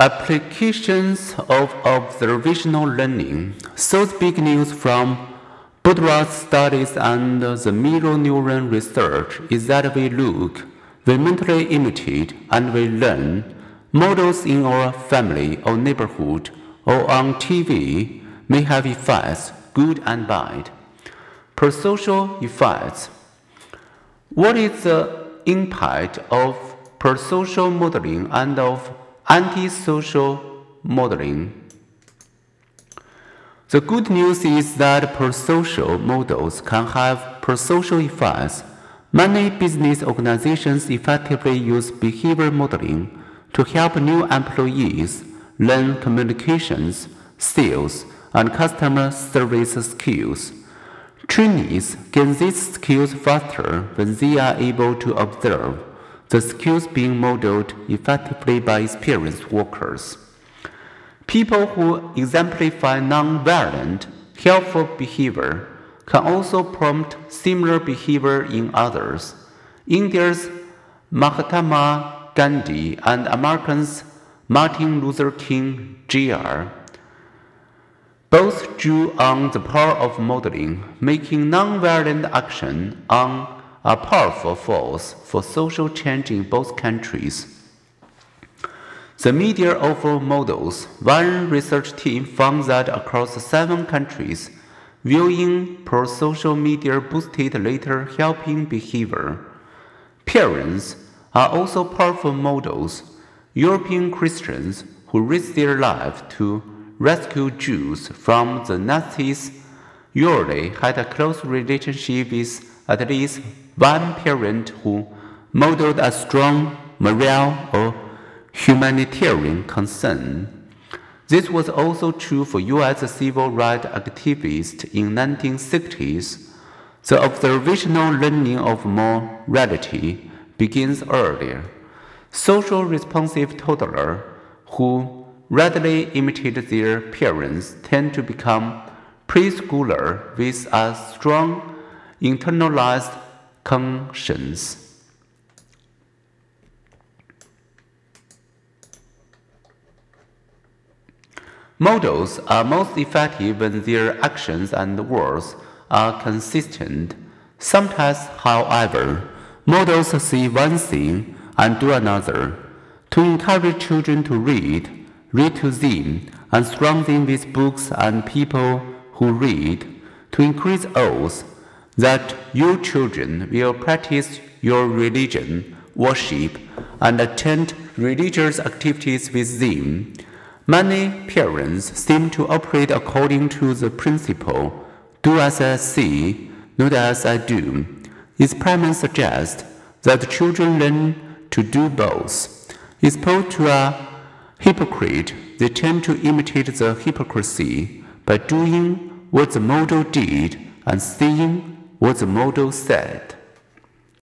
Applications of observational learning. Source big news from Bandura's studies and the mirror neuron research is that we look, we mentally imitate, and we learn models in our family or neighborhood or on TV may have effects, good and bad. Prosocial effects. What is the impact of prosocial modeling and of antisocial modeling. The good news is that prosocial models can have prosocial effects. Many business organizations effectively use behavior modeling to help new employees learn communications, sales, and customer service skills. Trainees gain these skills faster when they are able to observe the skills being modeled effectively by experienced workers. People who exemplify nonviolent, helpful behavior can also prompt similar behavior in others. India's Mahatma Gandhi and Americans Martin Luther King Jr. both drew on the power of modeling, making nonviolent action on a powerful force for social change in both countries. The media offer models. One research team found that across seven countries, viewing pro social media boosted later helping behavior. Parents are also powerful models. European Christians who risked their lives to rescue Jews from the Nazis usually had a close relationship with at least one parent who modeled a strong moral or humanitarian concern. This was also true for U.S. civil rights activists in 1960s. The observational learning of morality begins earlier. Social responsive toddlers who readily imitate their parents tend to become preschooler with a strong internalized conscience. Models are most effective when their actions and words are consistent. Sometimes, however, models see one thing and do another. To encourage children to read, read to them, and surround them with books and people who read. To increase oaths, that you children will practice your religion, worship, and attend religious activities with them. Many parents seem to operate according to the principle do as I see, not as I do. This Experiments suggest that children learn to do both. Exposed to a hypocrite, they tend to imitate the hypocrisy by doing what the model did and seeing what the model said.